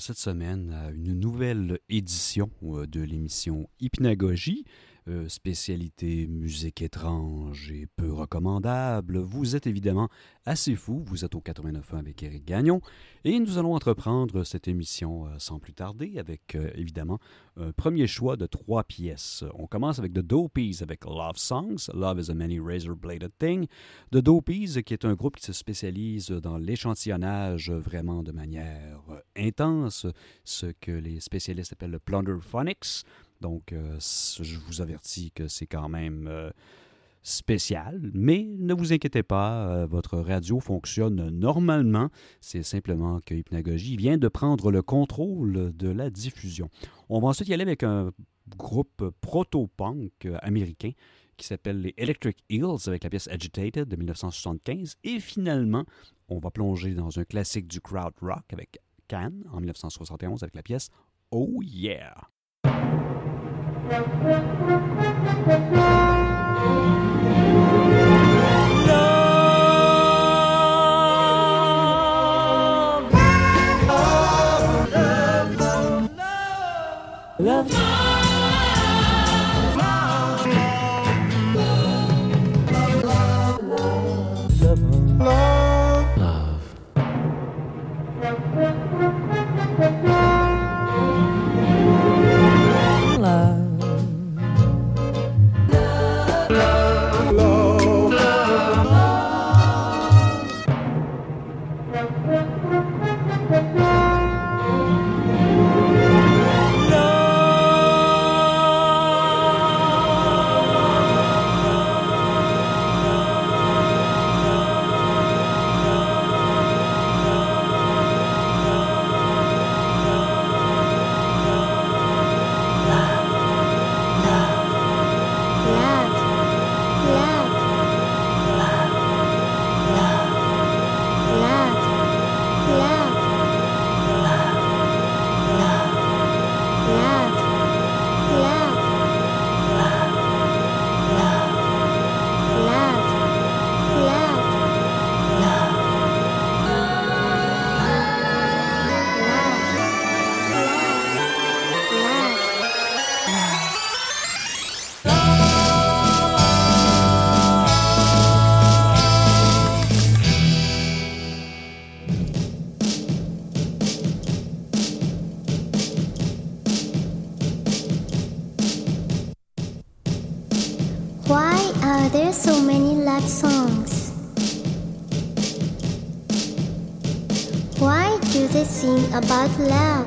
Cette semaine à une nouvelle édition euh, de l'émission Hypnagogie. Euh, spécialité musique étrange et peu recommandable. Vous êtes évidemment assez fou, vous êtes au 89.1 avec Eric Gagnon, et nous allons entreprendre cette émission euh, sans plus tarder avec euh, évidemment un premier choix de trois pièces. On commence avec The Dopies avec Love Songs, Love is a Many Razor Bladed Thing. The Dopies qui est un groupe qui se spécialise dans l'échantillonnage vraiment de manière intense, ce que les spécialistes appellent le plunderphonics. Donc, euh, je vous avertis que c'est quand même euh, spécial, mais ne vous inquiétez pas, euh, votre radio fonctionne normalement. C'est simplement que Hypnagogie vient de prendre le contrôle de la diffusion. On va ensuite y aller avec un groupe proto-punk américain qui s'appelle les Electric Eels avec la pièce Agitated de 1975. Et finalement, on va plonger dans un classique du crowd rock avec Cannes en 1971 avec la pièce Oh Yeah. love. love. Love. Are there so many love songs? Why do they sing about love?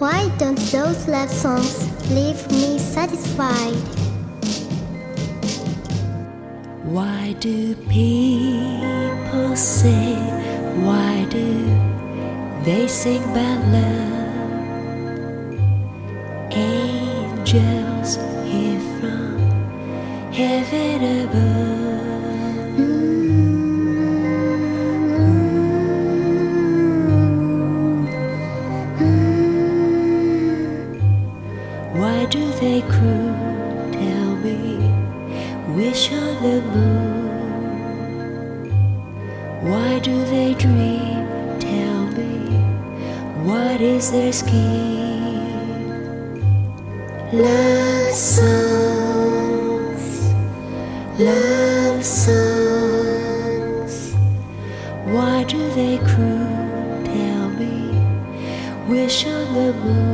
Why don't those love songs leave me satisfied? Why do people say, why do they sing about love? What is their scheme? Love love songs. Why do they croon? Tell me, wish on the moon.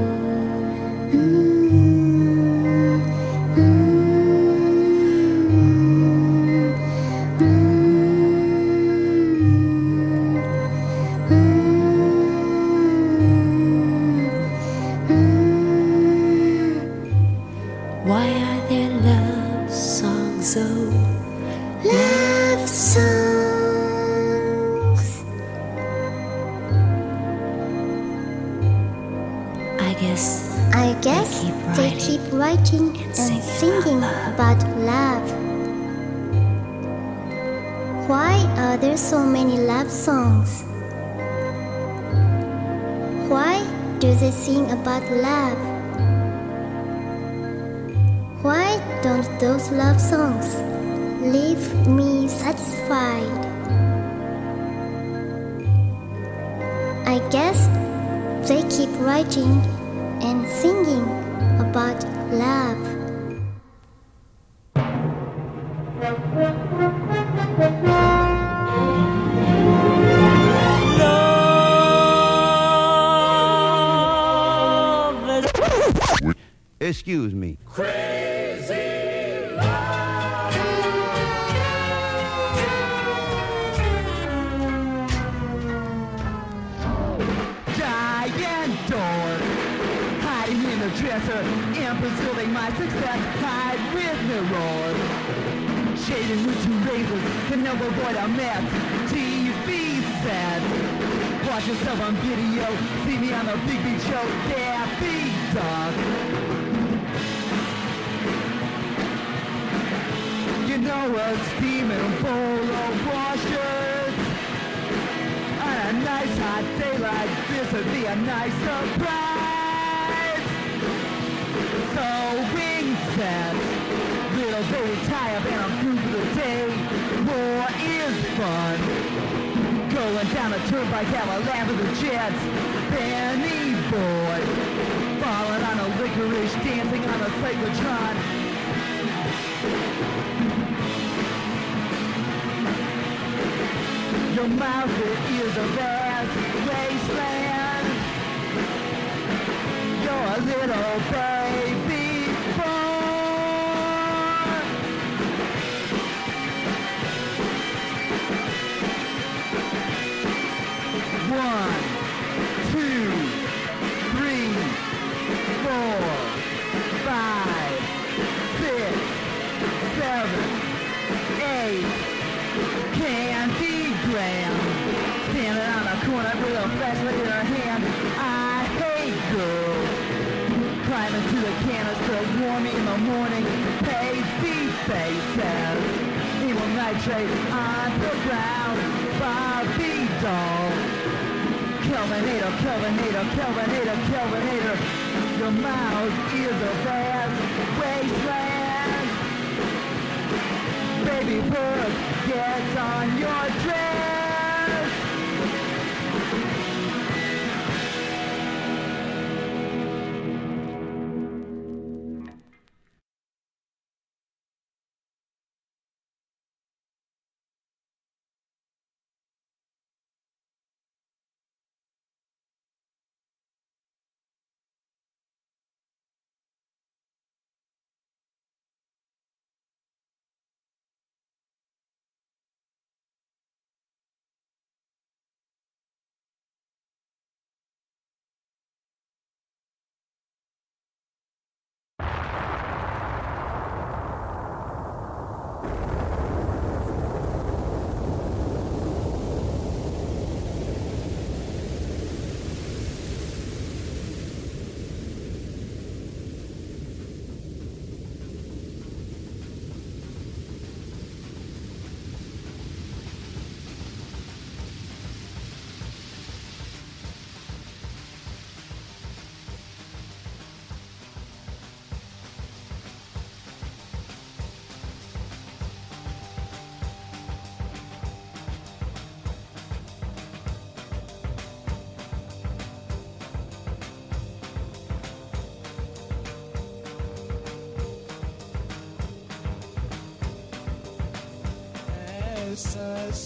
Excuse me. pursuing my success. Hide with Shading with two razors. Can never avoid a mess. TV set Watch yourself on video. See me on the Big Show. You a steaming bowl of washers on a nice hot day like this would be a nice surprise. So wing set, little baby tie up and I'm through for the day. War is fun. Going down the turnpike, have a laugh with the jets. Benny boy, falling on a licorice, dancing on a cyclotron. Your mouth is a vast wasteland. You're a little baby a corner with her hand. I hate girls. Climbing to the canister, warm in the morning. Pasty faces. Evil nitrate on the ground. Barbie doll. Kelvinator, Kelvinator, Kelvinator, Kelvinator. Your mouth is a vast wasteland. Baby bird gets on your dress.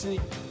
listening.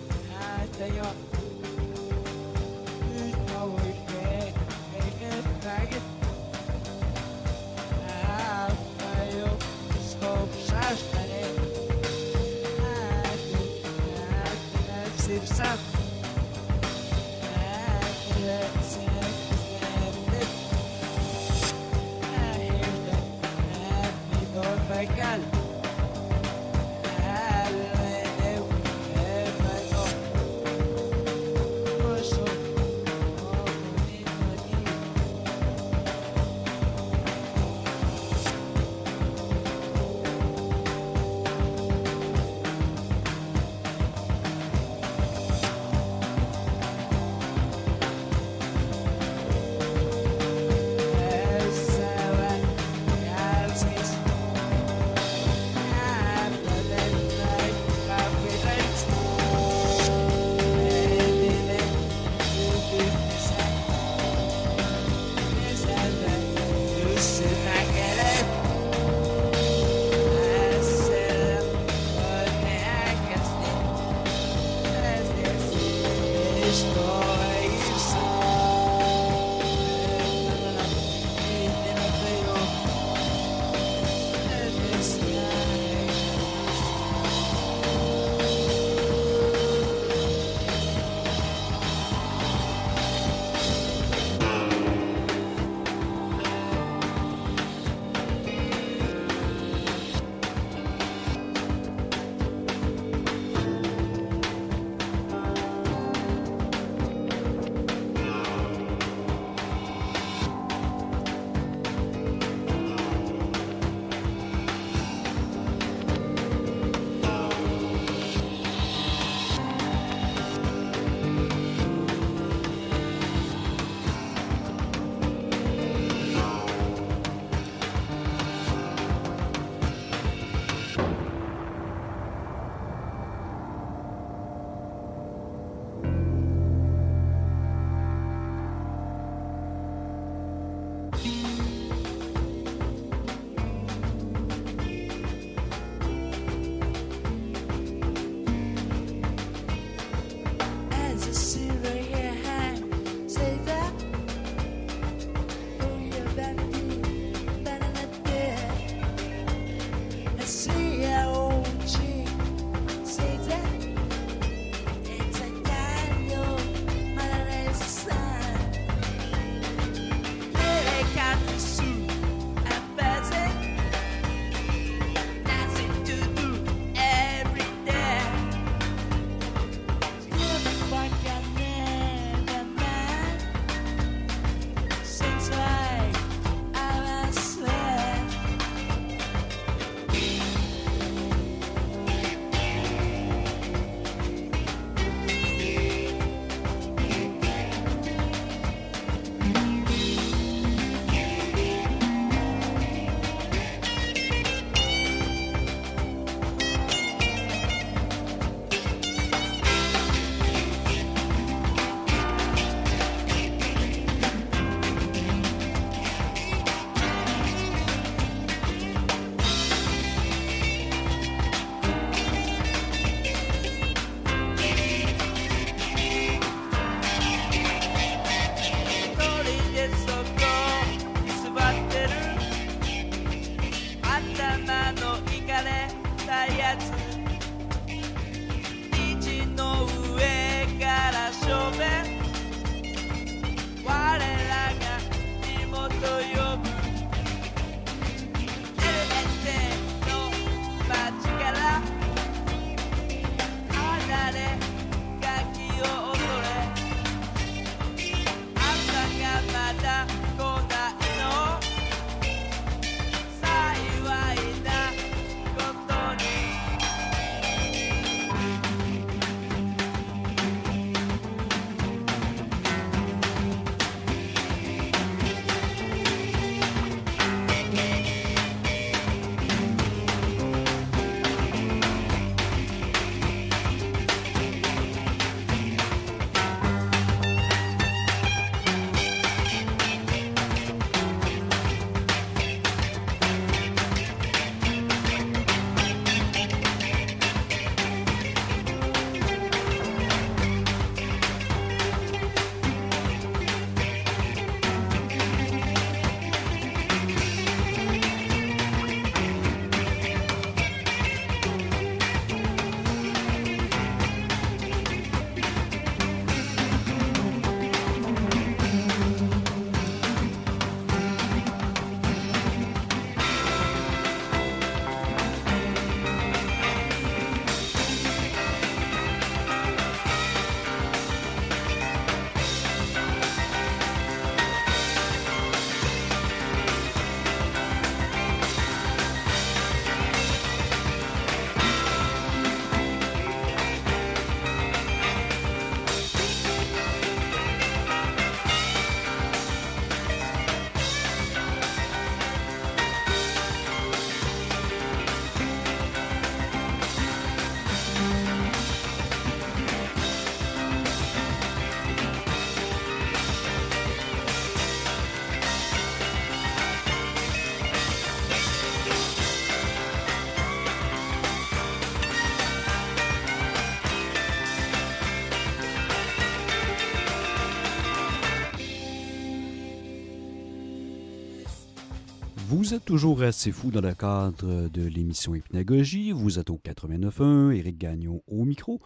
Vous êtes toujours assez fou dans le cadre de l'émission Hypnagogie. Vous êtes au 89.1, Éric Gagnon au micro.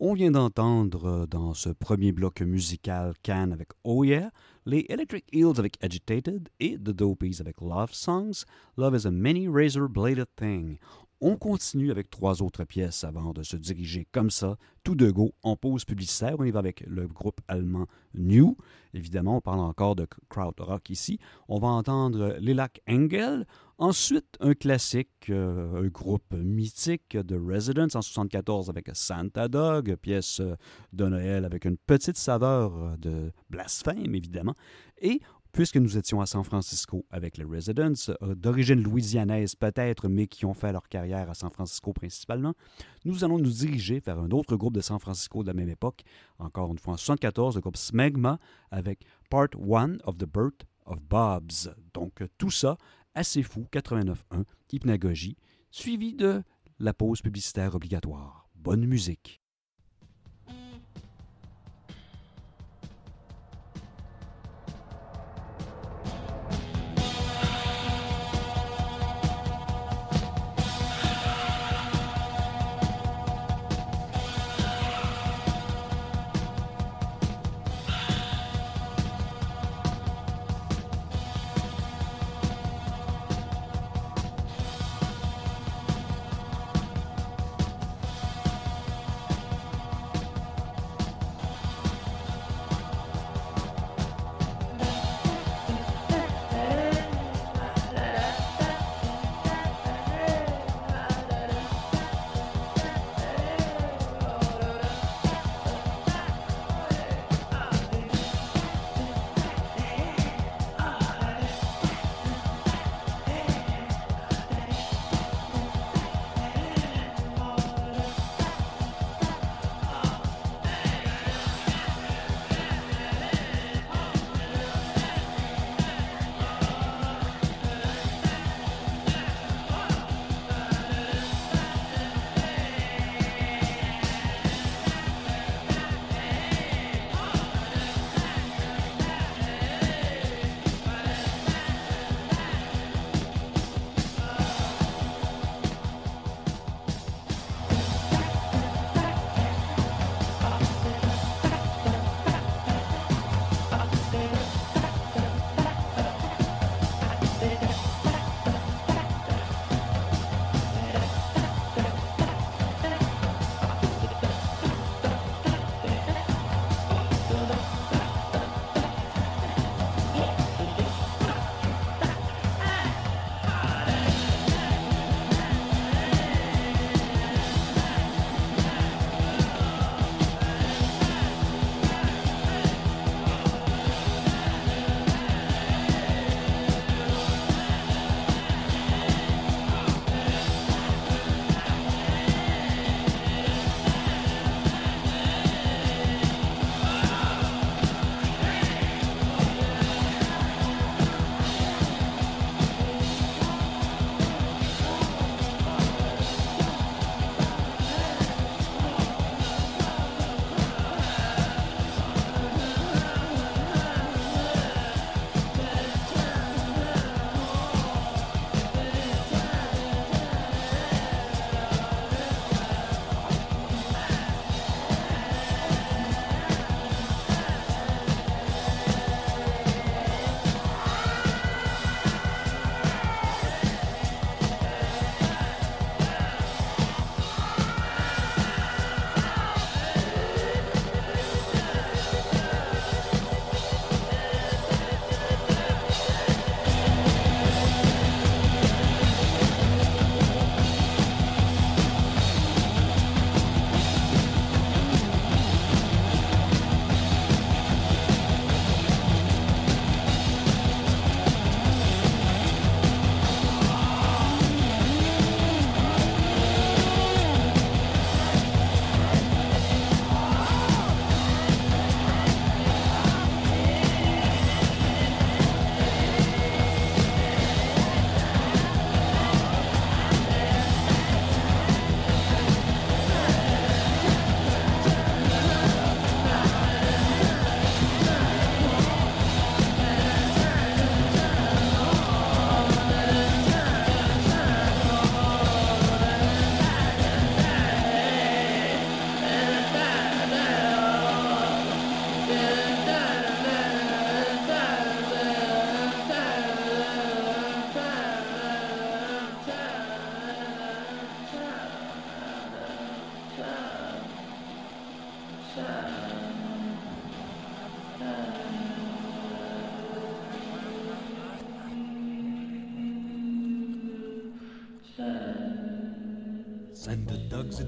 On vient d'entendre dans ce premier bloc musical Can avec Oh Yeah, les Electric Eels avec Agitated et The Dopies avec Love Songs. Love is a many razor bladed thing. On continue avec trois autres pièces avant de se diriger comme ça, tout de go, en pause publicitaire. On y va avec le groupe allemand New. Évidemment, on parle encore de crowd rock ici. On va entendre Lilac Engel. Ensuite, un classique, euh, un groupe mythique de Residents en 74 avec Santa Dog, pièce de Noël avec une petite saveur de blasphème, évidemment. Et puisque nous étions à San Francisco avec les Residents, euh, d'origine louisianaise peut-être, mais qui ont fait leur carrière à San Francisco principalement, nous allons nous diriger vers un autre groupe de San Francisco de la même époque, encore une fois en 74, le groupe Smegma, avec Part 1 of the Birth of Bob's. Donc tout ça, assez fou, 89.1, hypnagogie, suivi de la pause publicitaire obligatoire. Bonne musique.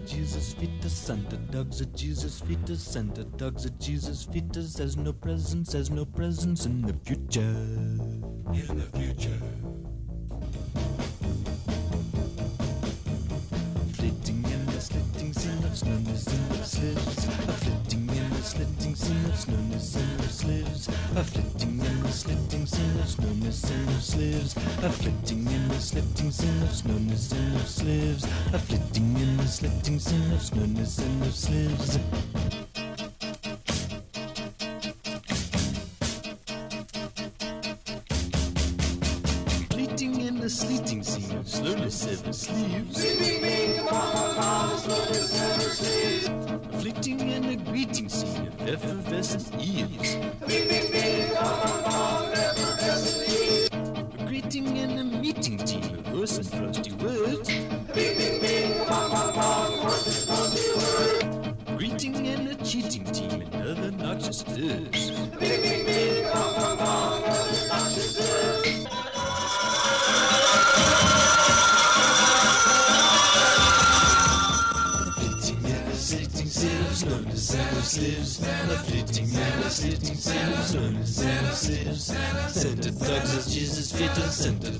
Jesus' feet, Santa dogs at Jesus' feet, Santa dogs at Jesus' feet. There's no presence, there's no presence in the future. In the future. Flitting in the slitting synapse known as in the slivs. A flitting in the slitting synapse known as in the slivs. A flitting in the slitting synapse known as in the slivs. A flitting in the slitting synapse known as in as in the slivs. Fleeting in the sleeting scene, slowly seven sleeves. At Jesus' feet, Santa dogs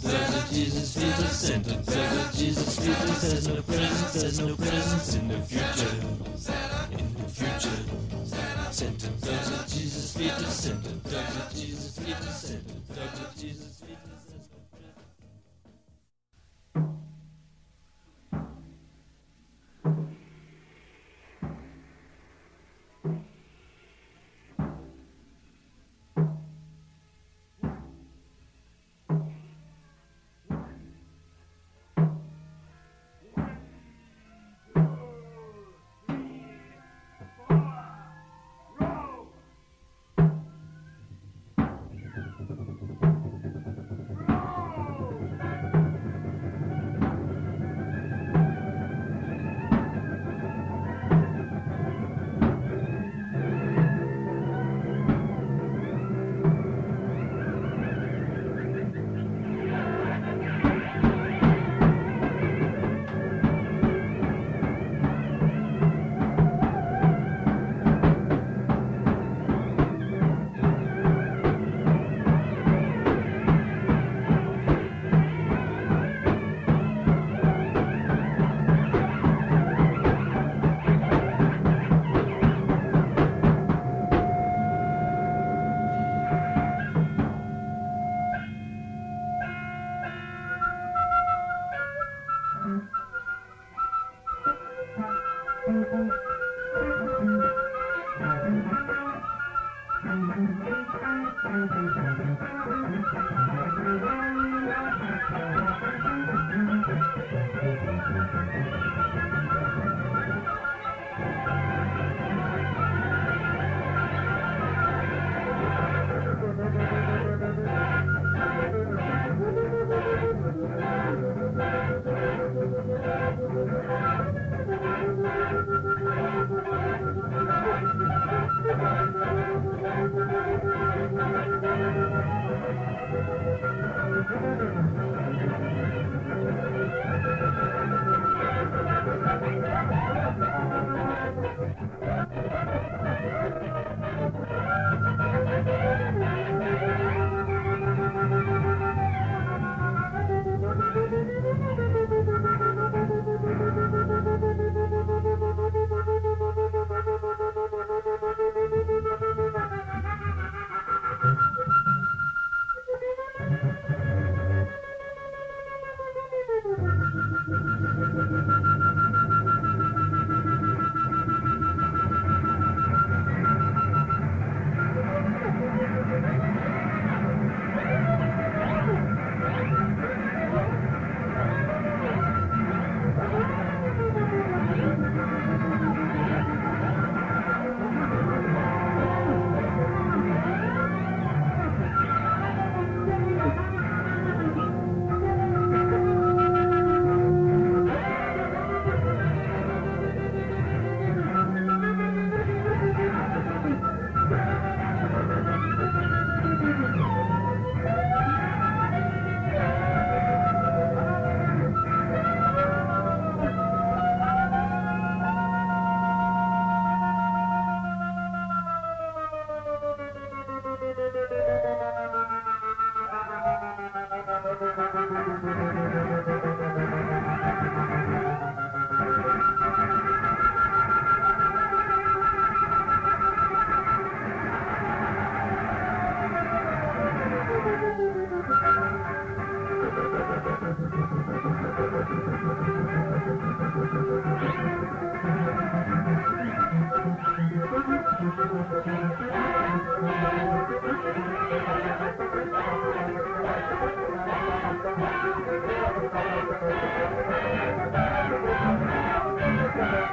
Thank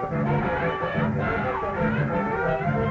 you.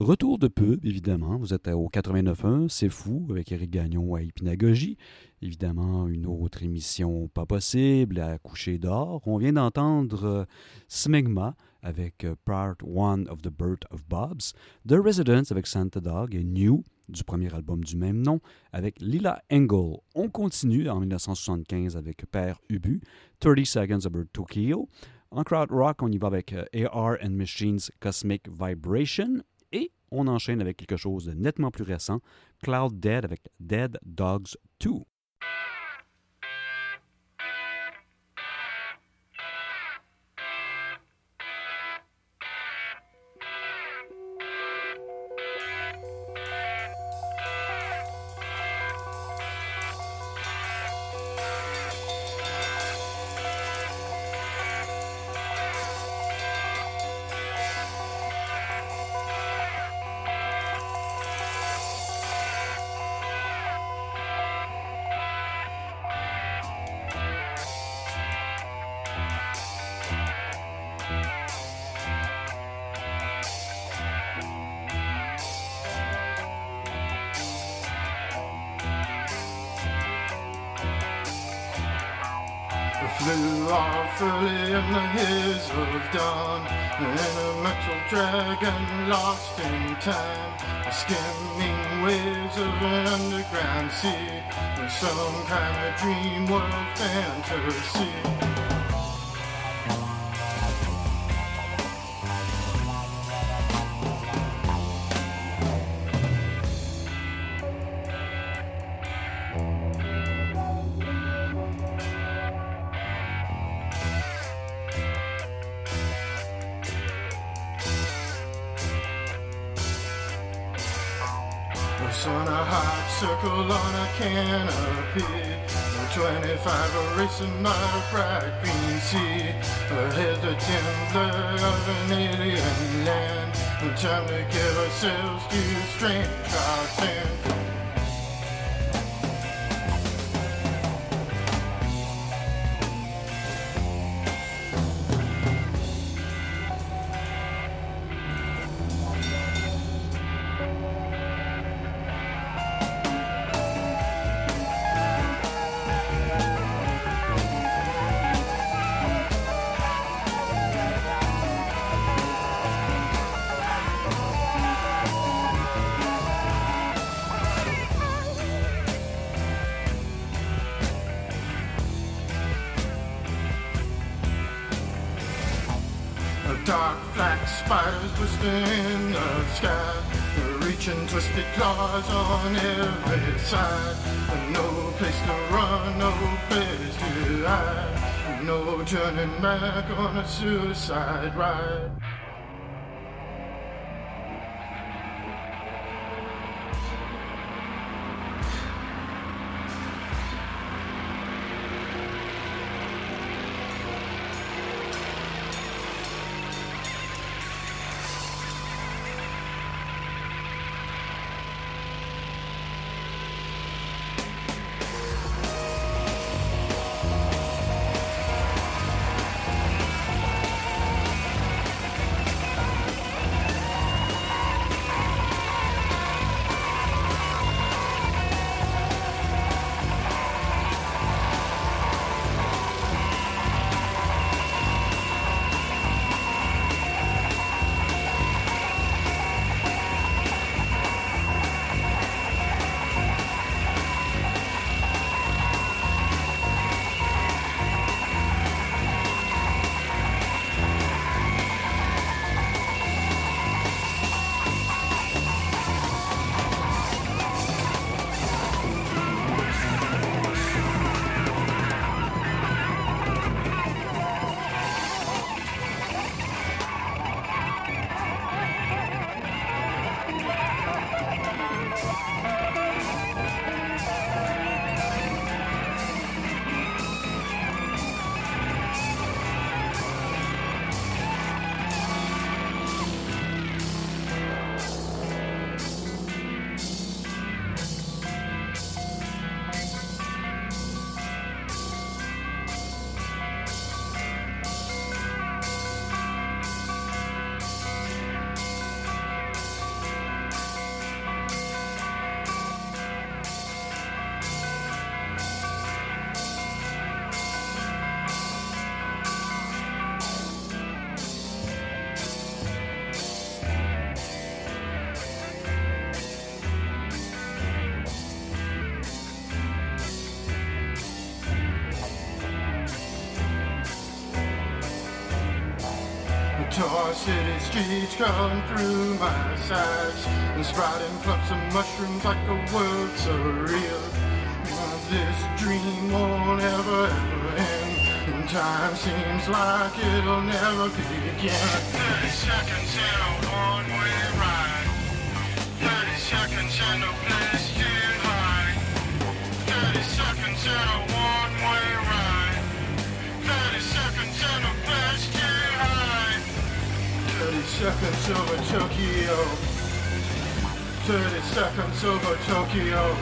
Retour de pub, évidemment. Vous êtes au 89.1, c'est fou, avec Eric Gagnon à Hypnagogie. Évidemment, une autre émission pas possible, à coucher d'or. On vient d'entendre euh, Smegma avec euh, Part 1 of The Birth of Bob's, The Residents avec Santa Dog et New du premier album du même nom avec Lila Engel. On continue en 1975 avec Père Ubu, 30 Seconds of Tokyo. En crowd rock, on y va avec euh, AR and Machines Cosmic Vibration et on enchaîne avec quelque chose de nettement plus récent, Cloud Dead avec Dead Dogs 2. It's not a bright green sea, pregnancy. Here's the tender of an alien land. No time to give ourselves new strength. Turning back on a suicide ride. Streets come through my sides and sprouting clumps of mushrooms like a world surreal. This dream won't ever, ever end. And time seems like it'll never begin. 30 seconds in a one-way ride. 30 seconds and no place to hide. 30 seconds in seconds over Tokyo. 30 seconds over Tokyo.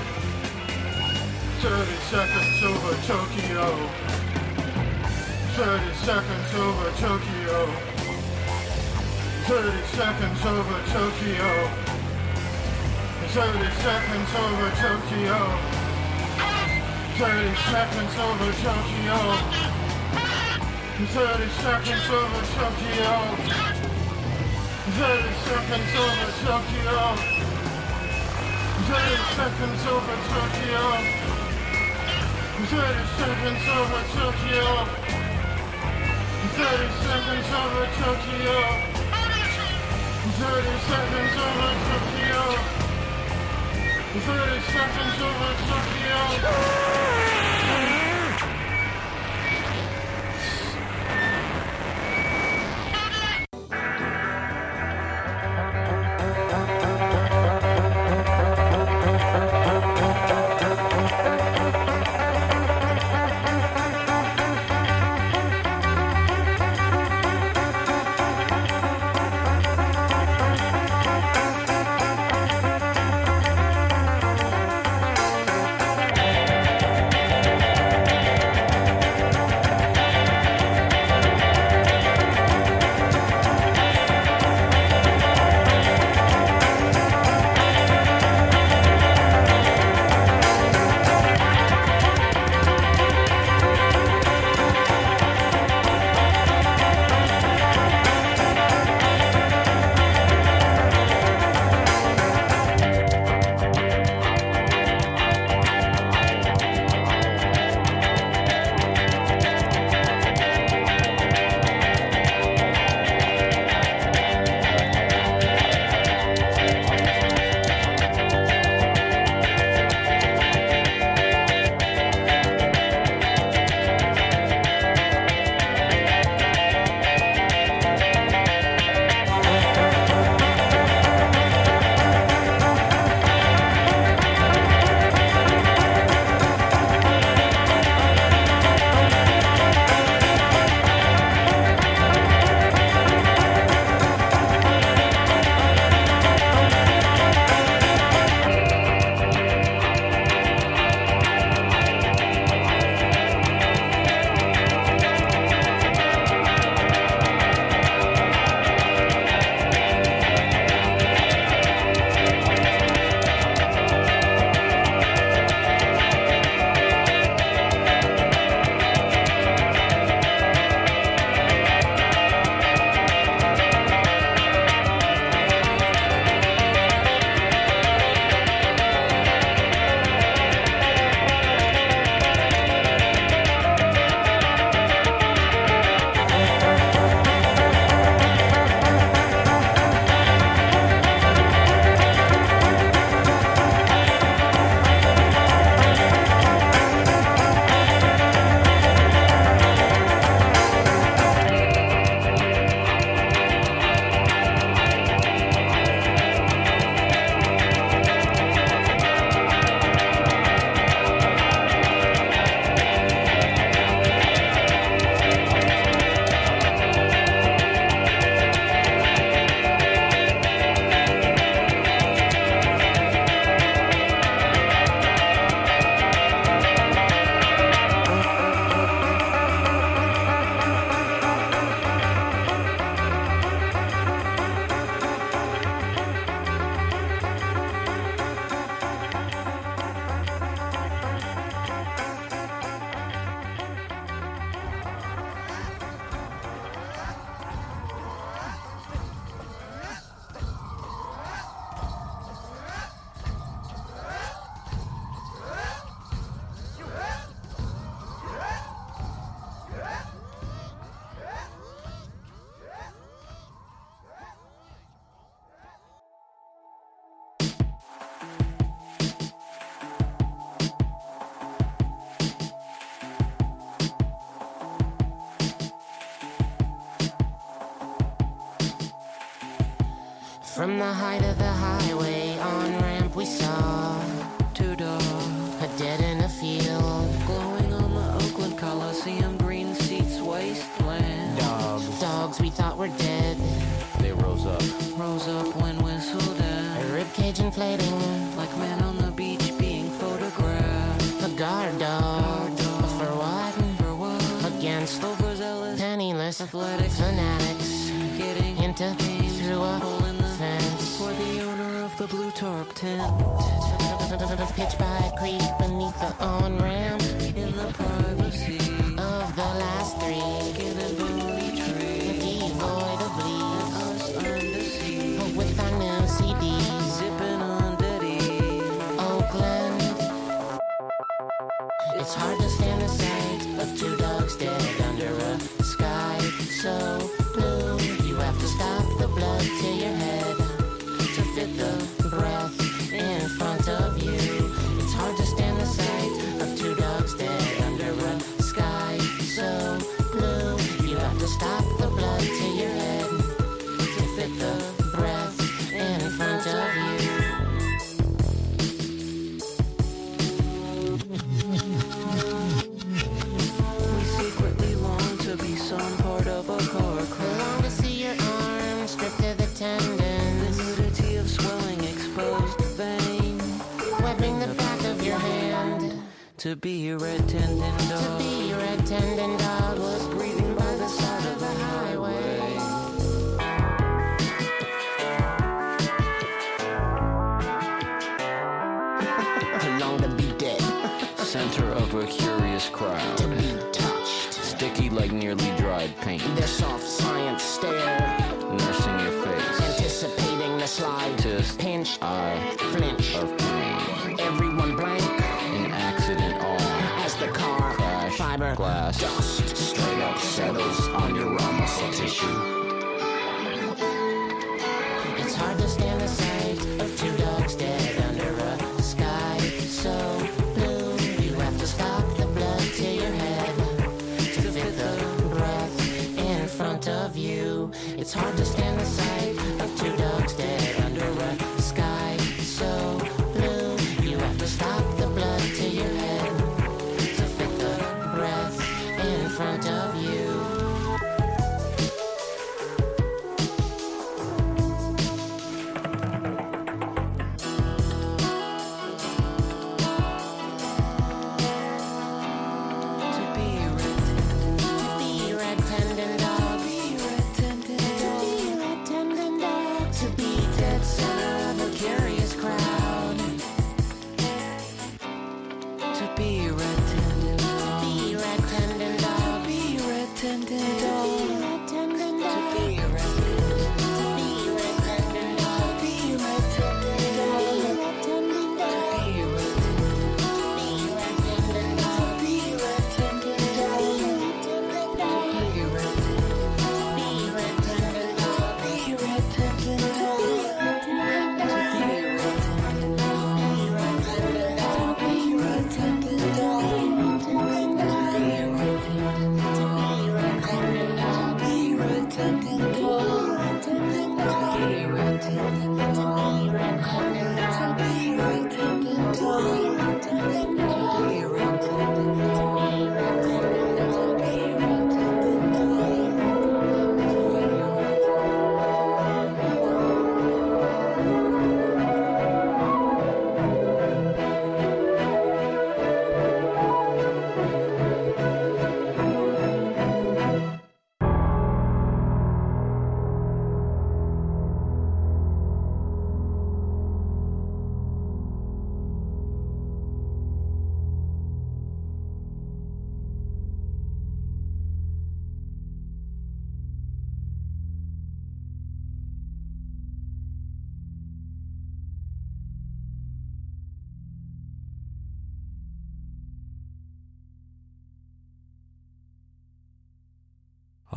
30 seconds over Tokyo. 30 seconds over Tokyo. 30 seconds over Tokyo. 30 seconds over Tokyo. 30 seconds over Tokyo. 30 seconds over Tokyo. 30 seconds over Tokyo. 30 seconds over Tokyo. 30 seconds over Tokyo. 30 seconds over Tokyo. 30 seconds over Tokyo. 30 seconds over Tokyo. From the height of the highway on ramp, we saw Two dogs a dead in a field. glowing on the Oakland Coliseum, green seats, wasteland. Dogs, dogs we thought were dead. They rose up, rose up when whistled A at. rib cage inflating. Like men on the beach being photographed. A guard dog. For what? For what? Against Overzealous, penniless athletics, fanatics. getting Into through a hole in. For the owner of the blue tarp tent. Pitch by a creek beneath the on ramp In the privacy of the last three. Skin and bony tree. Devoid of leaves. Us. With our new CDs. Zipping on Diddy. Oakland. It's hard to stand the sight of two dogs dead under a sky so blue. You have to stop the blood To be a red tendon To dog. be your attendant dog was breathing by the side of the highway. I long to be dead, Center of a curious crowd. to crowd. be touched. Sticky like nearly dried paint. Their soft science stare, Nursing your face. anticipating the slide. Tisk. Pinch, Eye flinch, of pain. everyone blank car Crash. fiber Glass. dust straight up settles on your raw muscle tissue. It's hard to stand the sight of two dogs dead under a sky so blue. You have to stop the blood to your head to fit the breath in front of you. It's hard to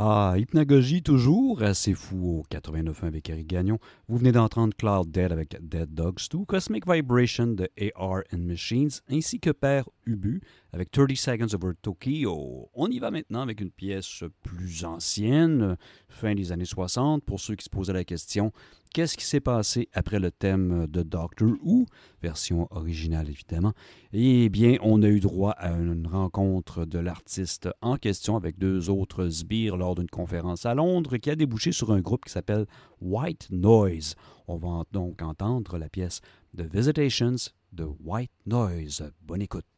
Ah, Hypnagogie toujours, assez fou au 89.1 avec Eric Gagnon. Vous venez d'entendre Cloud Dead avec Dead Dogs 2, Cosmic Vibration de AR and Machines, ainsi que Père Ubu avec 30 Seconds Over Tokyo. On y va maintenant avec une pièce plus ancienne, fin des années 60, pour ceux qui se posaient la question qu'est-ce qui s'est passé après le thème de Doctor Who, version originale évidemment. Eh bien, on a eu droit à une rencontre de l'artiste en question avec deux autres sbires lors d'une conférence à Londres qui a débouché sur un groupe qui s'appelle White Noise. On va donc entendre la pièce The Visitations de White Noise. Bonne écoute.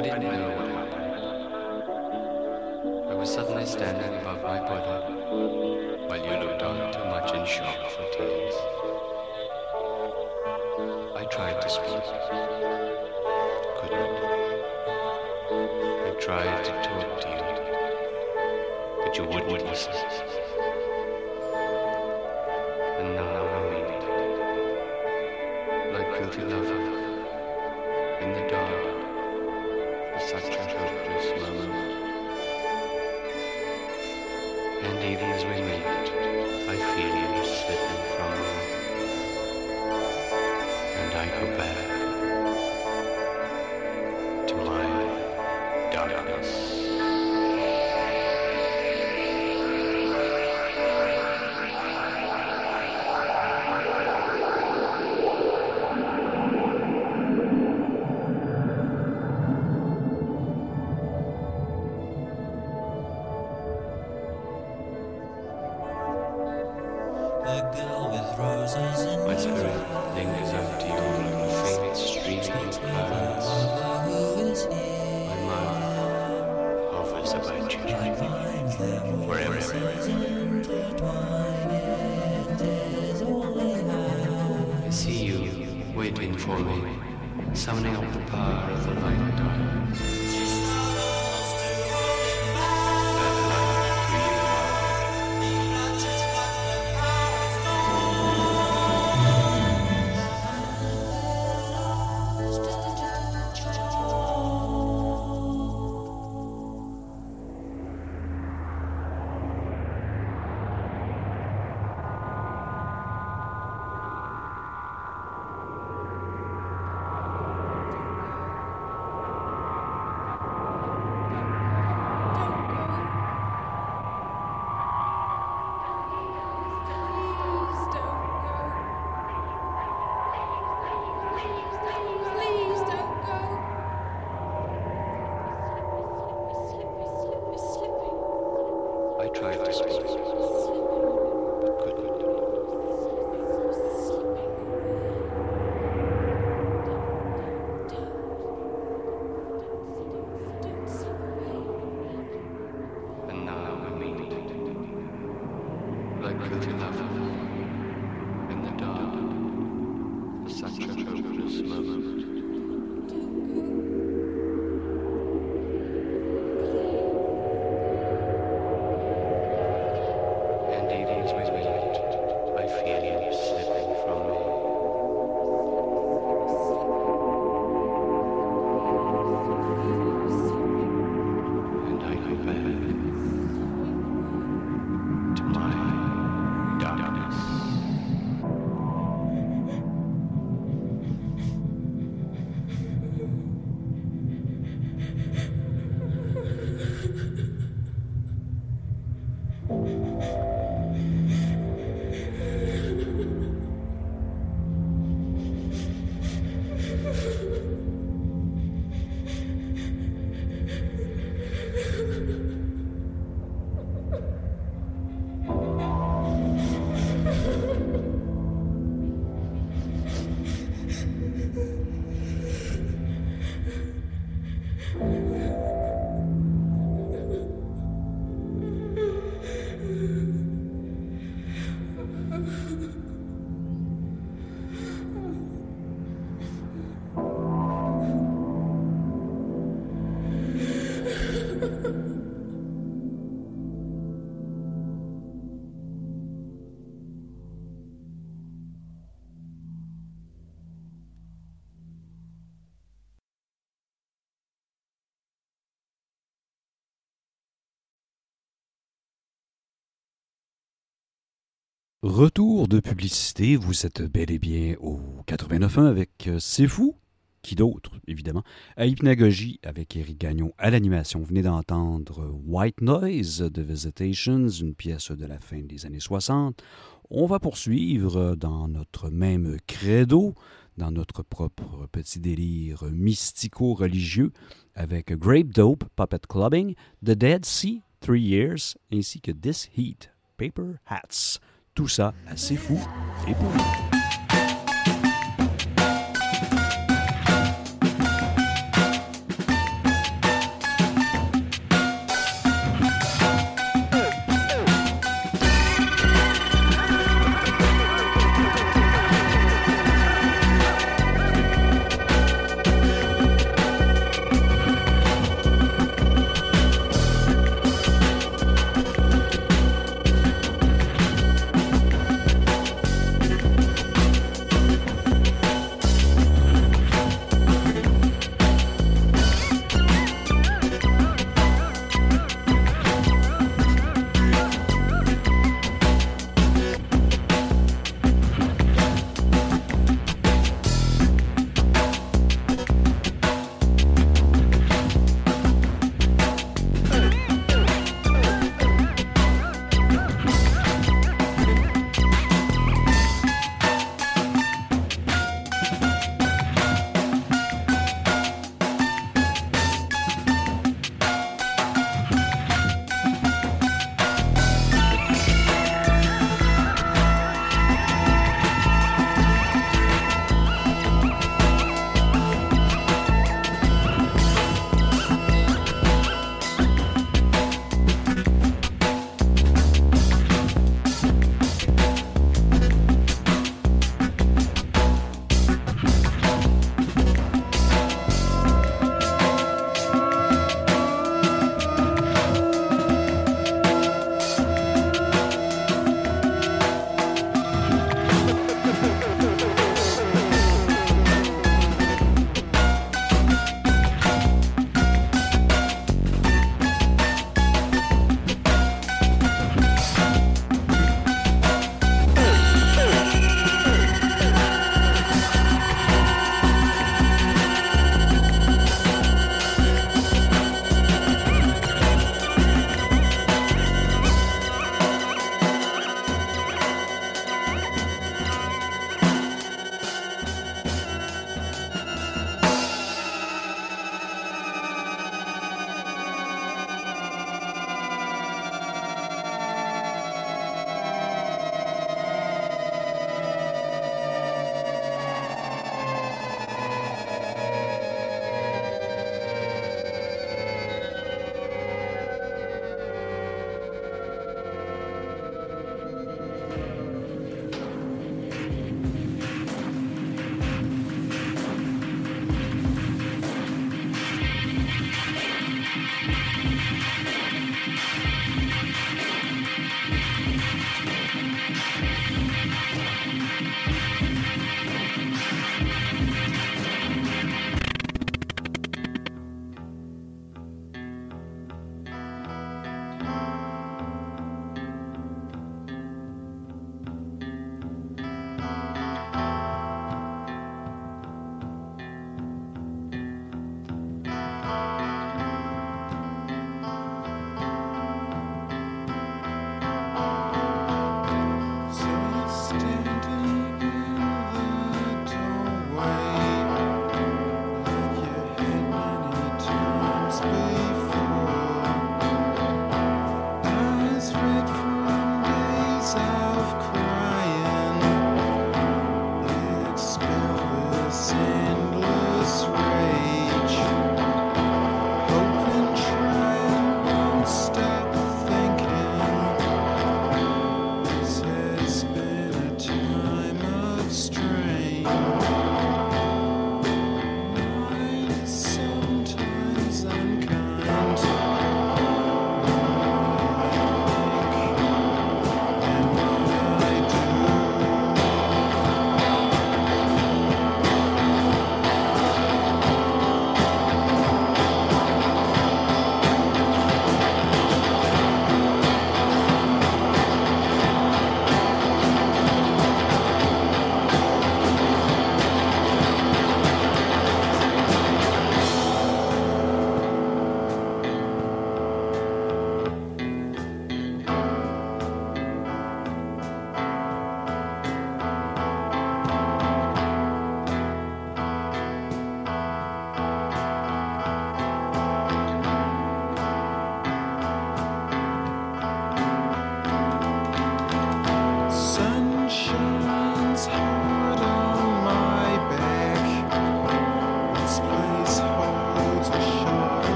I didn't know what happened. I was suddenly standing such a hopeless moment. And even as we meet, I feel you slipping from me. And I go back Retour de publicité, vous êtes bel et bien au 89.1 avec euh, C'est Fou, qui d'autre, évidemment, à Hypnagogie avec Eric Gagnon à l'animation. Vous venez d'entendre White Noise de Visitations, une pièce de la fin des années 60. On va poursuivre dans notre même credo, dans notre propre petit délire mystico-religieux, avec Grape Dope, Puppet Clubbing, The Dead Sea, Three Years, ainsi que This Heat, Paper Hats. Tout ça assez fou et pour vous.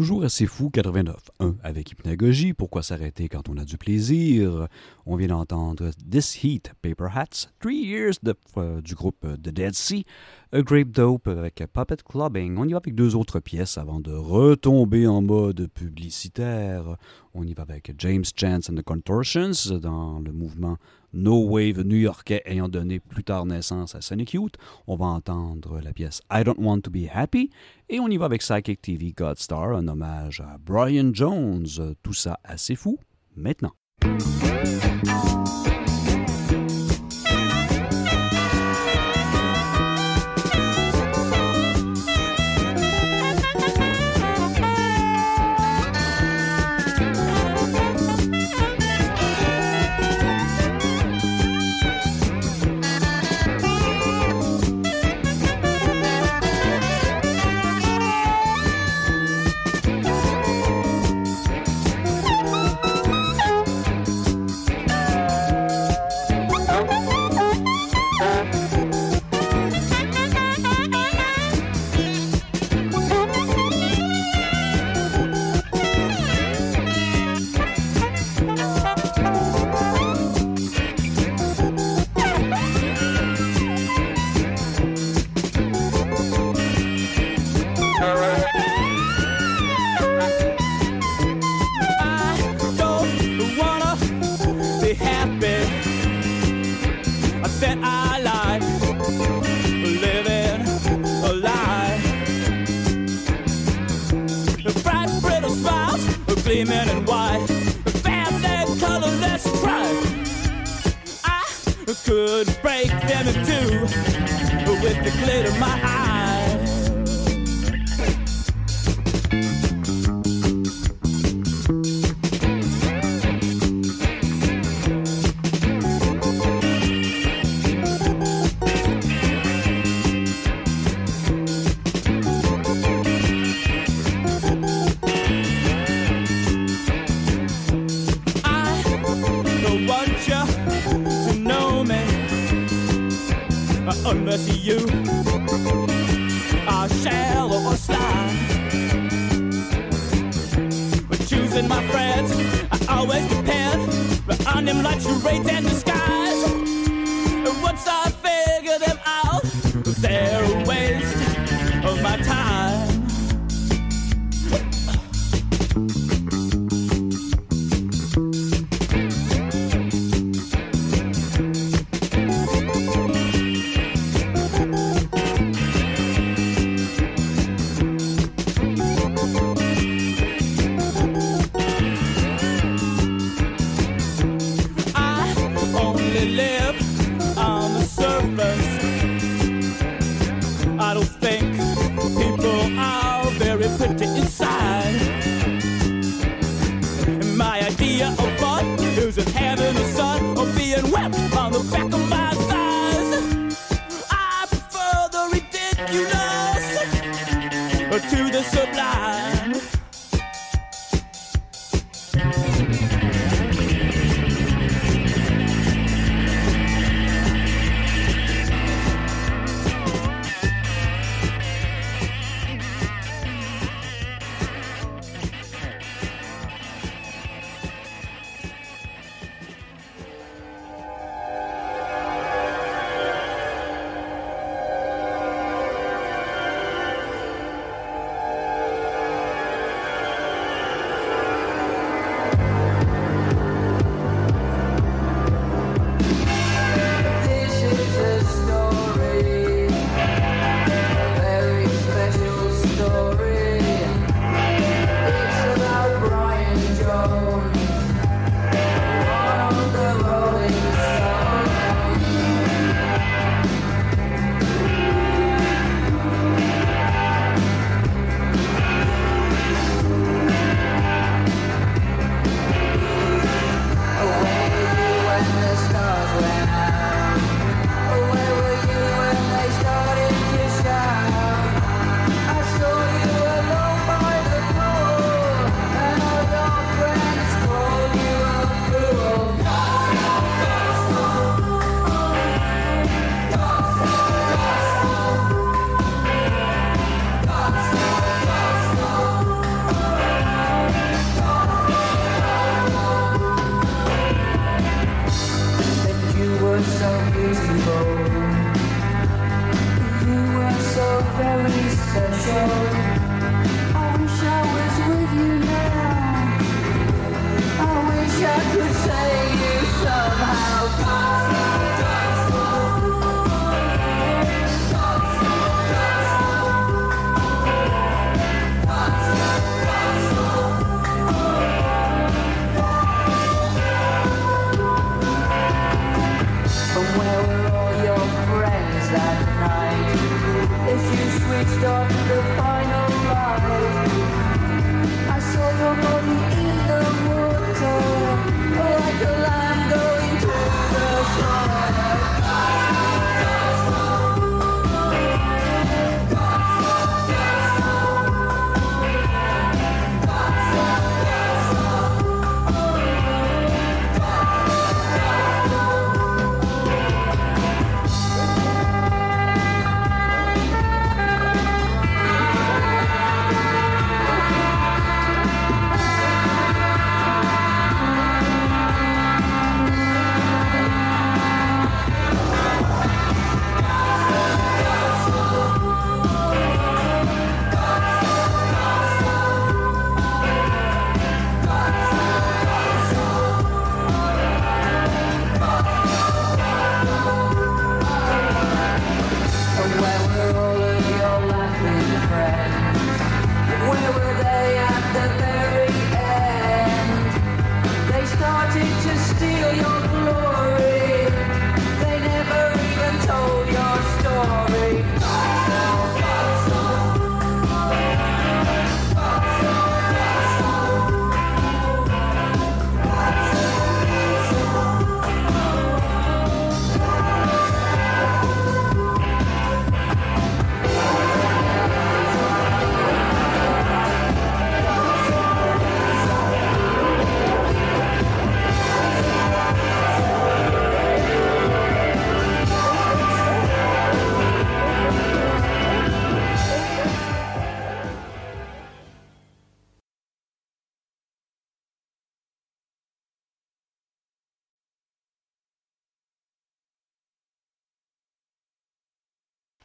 Toujours assez fou, 89.1 avec Hypnagogie. Pourquoi s'arrêter quand on a du plaisir? On vient d'entendre This Heat, Paper Hats, Three Years de- euh, du groupe euh, The Dead Sea, A Grape Dope avec Puppet Clubbing. On y va avec deux autres pièces avant de retomber en mode publicitaire. On y va avec James Chance and the Contortions dans le mouvement No Wave new-yorkais ayant donné plus tard naissance à Sonic Youth. On va entendre la pièce I Don't Want to Be Happy et on y va avec Psychic TV Godstar, un hommage à Brian Jones. Tout ça assez fou maintenant.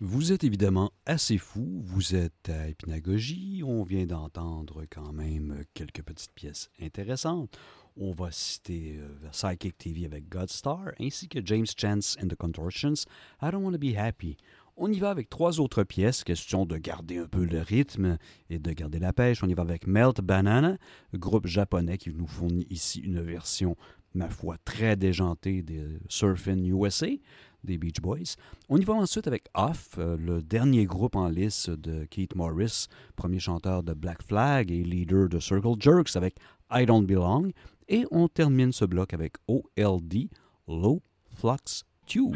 Vous êtes évidemment assez fou, vous êtes à Hypnagogie, on vient d'entendre quand même quelques petites pièces intéressantes. On va citer euh, Psychic TV avec Godstar, ainsi que James Chance and the Contortions, I Don't Wanna Be Happy. On y va avec trois autres pièces, question de garder un peu le rythme et de garder la pêche. On y va avec Melt Banana, groupe japonais qui nous fournit ici une version, ma foi, très déjantée de Surfin' USA des Beach Boys. On y va ensuite avec Off, euh, le dernier groupe en liste de Keith Morris, premier chanteur de Black Flag et leader de Circle Jerks avec I Don't Belong. Et on termine ce bloc avec OLD, Low Flux Tube.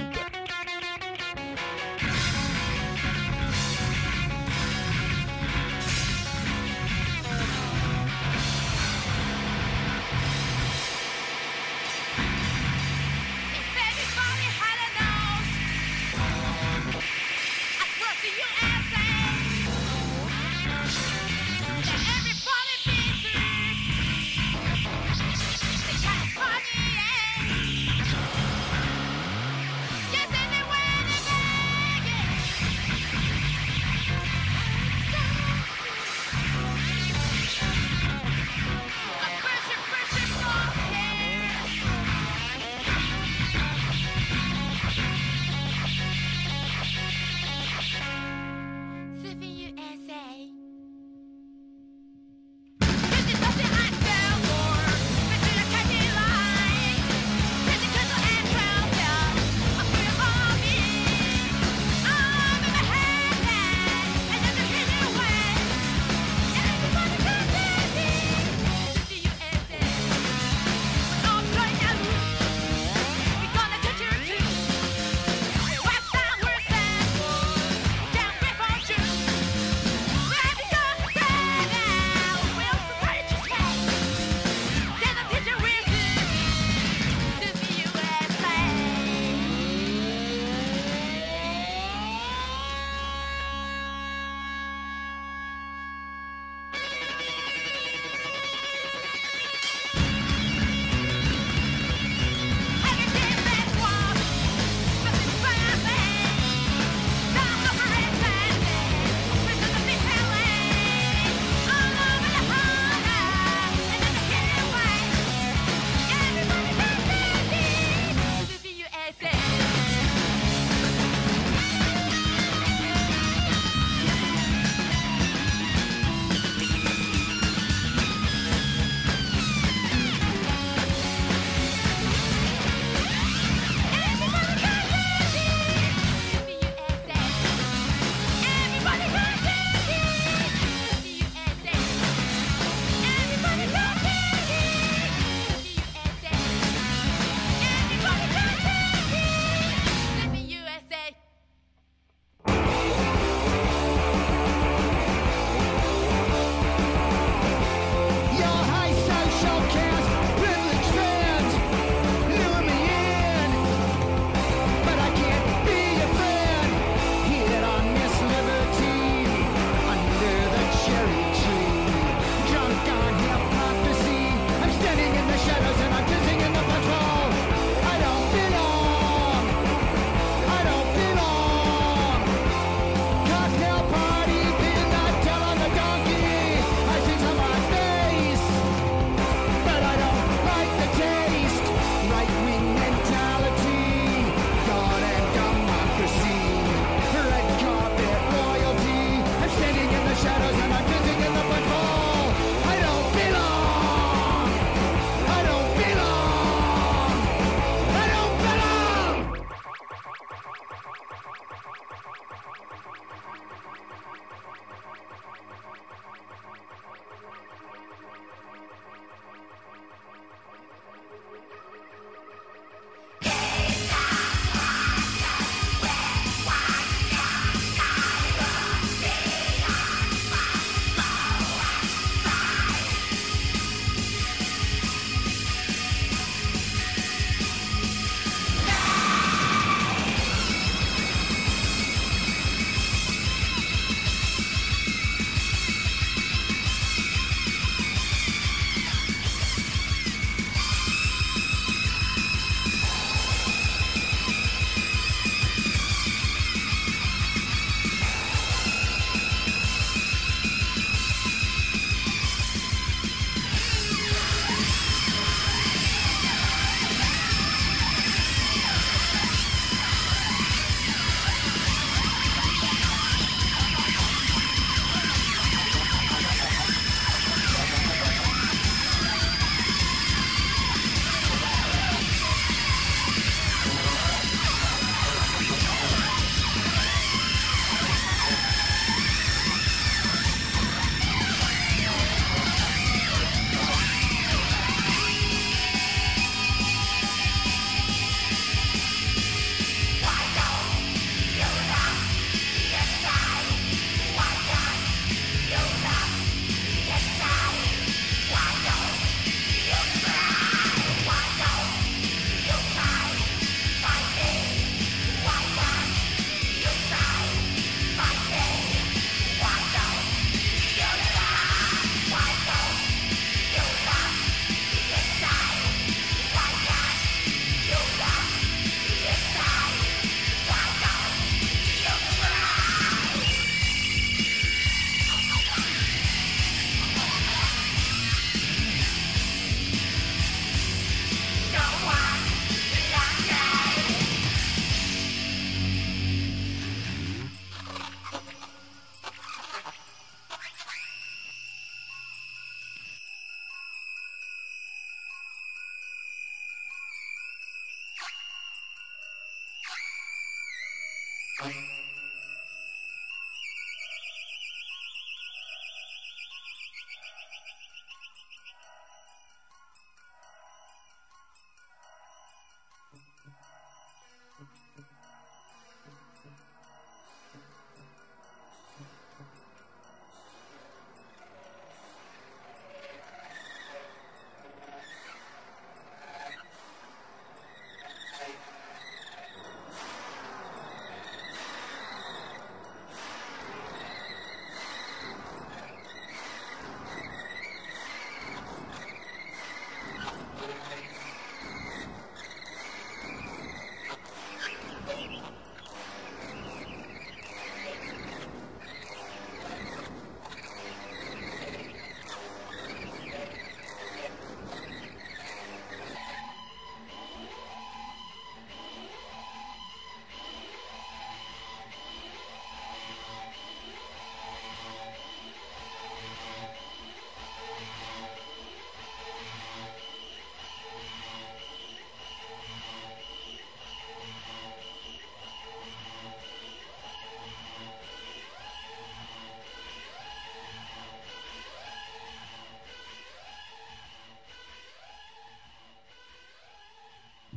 Bye.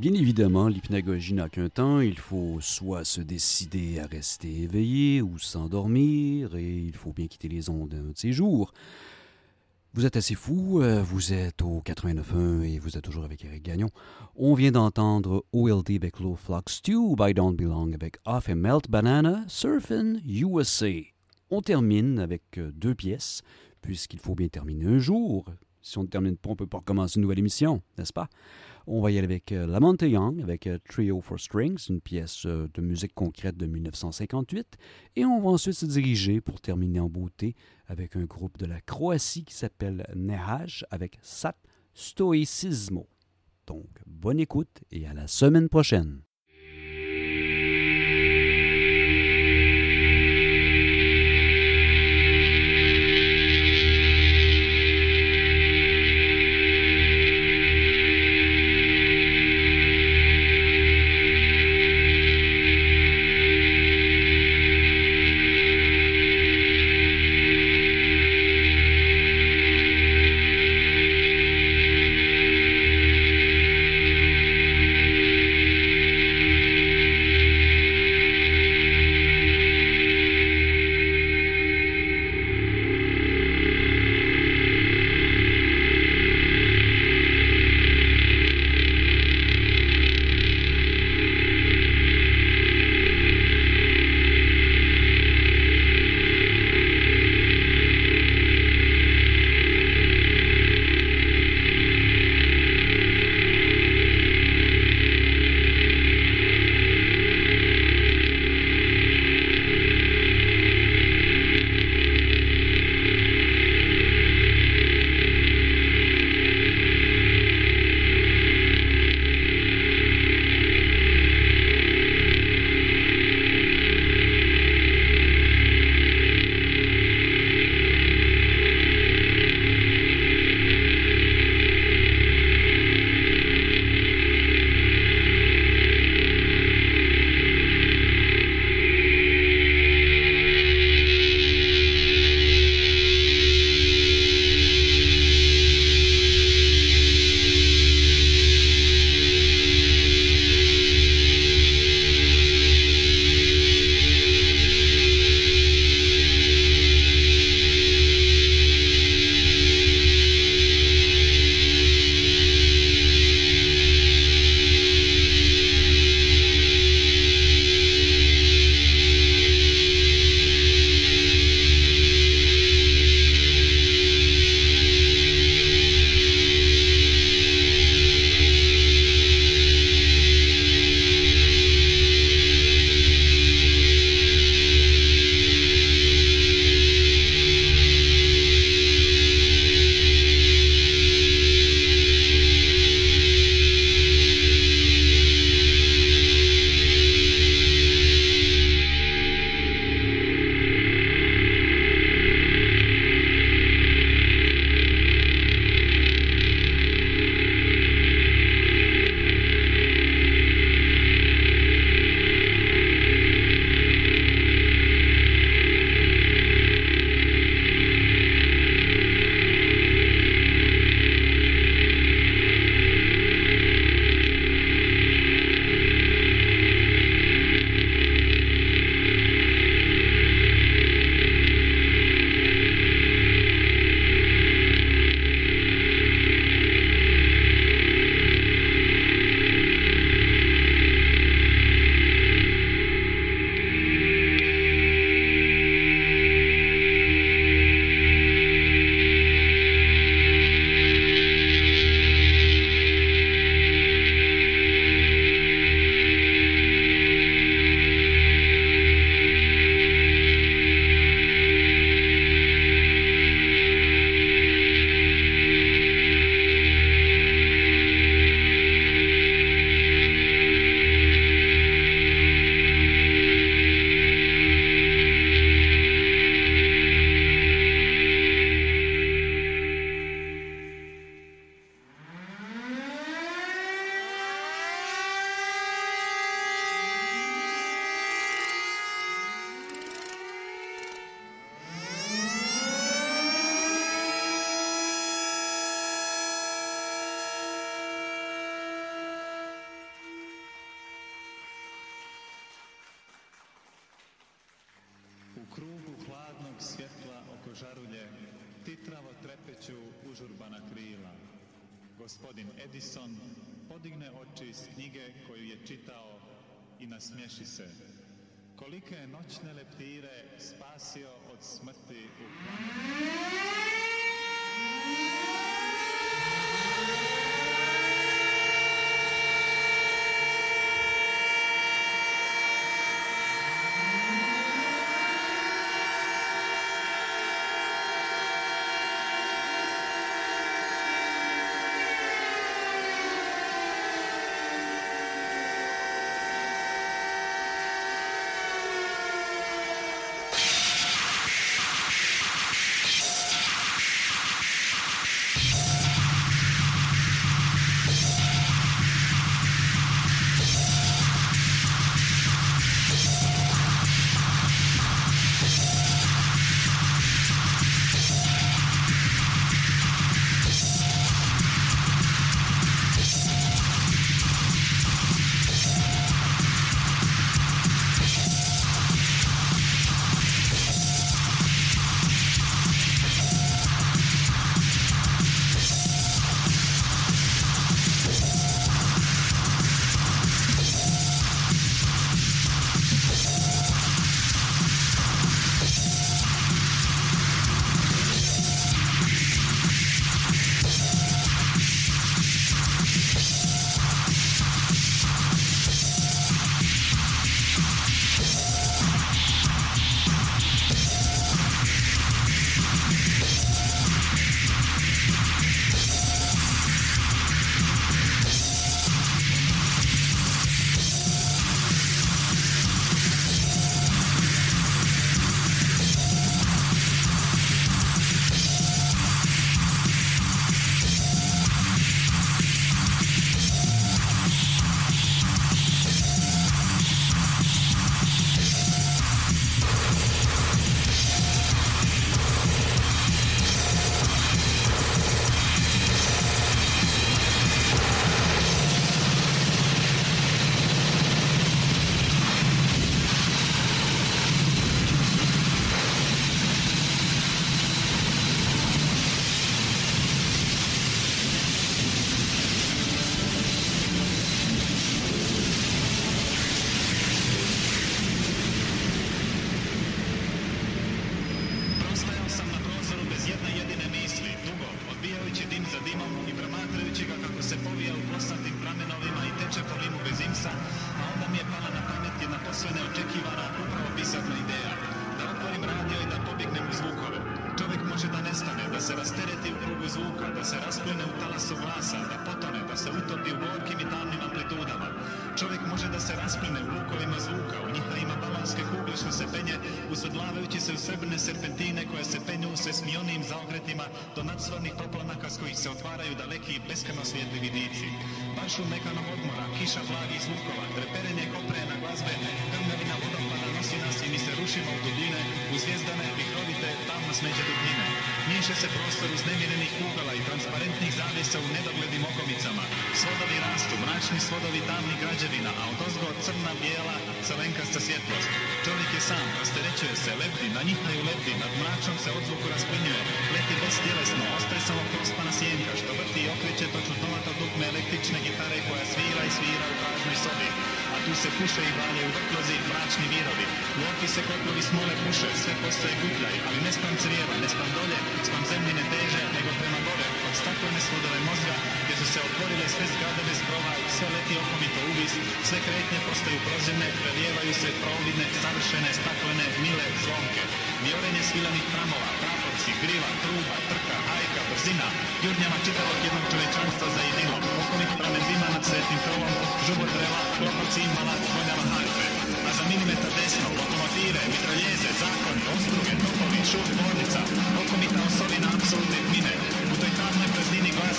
Bien évidemment, l'hypnagogie n'a qu'un temps. Il faut soit se décider à rester éveillé ou s'endormir, et il faut bien quitter les ondes un de ces jours. Vous êtes assez fou, euh, vous êtes au 89.1 et vous êtes toujours avec Eric Gagnon. On vient d'entendre OLD avec Low Flux Stew, By Don't Belong avec Off and Melt Banana, Surfin' USA. On termine avec euh, deux pièces, puisqu'il faut bien terminer un jour. Si on ne termine pas, on ne peut pas recommencer une nouvelle émission, n'est-ce pas? On va y aller avec euh, Young, avec euh, Trio for Strings, une pièce euh, de musique concrète de 1958. Et on va ensuite se diriger, pour terminer en beauté, avec un groupe de la Croatie qui s'appelle Nehaj, avec Sat Stoicismo. Donc, bonne écoute et à la semaine prochaine. Trepeću užurbana krila. Gospodin Edison podigne oči iz knjige koju je čitao i nasmješi se. Kolike je noćne leptire spasio od smrti u u zvijezdane, vihrovite, tamno smeđe dubine. Miješa se prostor uznemirenih kugala i transparentnih zavjesa u nedoglednim okomicama. Svodovi rastu, mračni svodovi tamnih građevina, a od ozgo crna, bijela, crvenkasta svjetlost. Čovjek je sam, rasterećuje se, lebdi, na njihnaju lebdi, nad mračom se odzvuku rasplinjuje, leti bestjelesno, ostaje samo prospana sjenka, što vrti i okreće to čudnovato dugme električne gitare koja svira i svira u pražnoj sobi. Tu se puše i valjaju vrtlozi, mračni virovi. U oki se kotlovi smole puše, sve postoje gutljaj, ali ne spram crijeva, ne spram dolje, spram zemljine teže, nego prema gore, od staklene svodove mozga, su se otvorile sve zgrade bez krova sve leti okomito uvis, sve kretnje postaju prozirne, prelijevaju se providne, savršene, staklene, mile, zvonke. Viorenje svilanih tramova, praporci, grila, truba, trka, hajka, brzina, jurnjava čitavog jednog čovečanstva za jedino, okomit pramen dima nad svetim krovom, žubotrela, klokoci imala, voljava harfe. A za milimetar desno, lokomotive, mitraljeze, zakon, ostruge, topovi, šut, tvornica, okomita osovina apsolutne tmine. U toj tamnoj praznini glas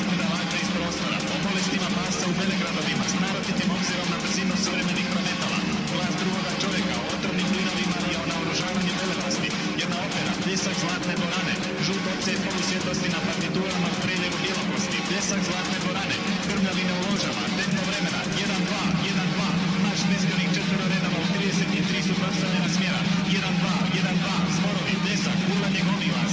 se u Belegradovima s naročitim obzirom na brzinu suvremenih planetala. Glas drugoga čovjeka o otrovnim plinovima i o naoružavanju velenosti. Jedna opera, pljesak zlatne borane, žut opcije polusvjetlosti na partiturama u preljevu bjelokosti, pljesak zlatne borane, krmljavine u ložama, tempo vremena, 1-2, 1-2, naš neskanik četvororedama u 33 suprotstavljena smjera, 1-2, 1-2, zborovi, pljesak, urlanje gomila,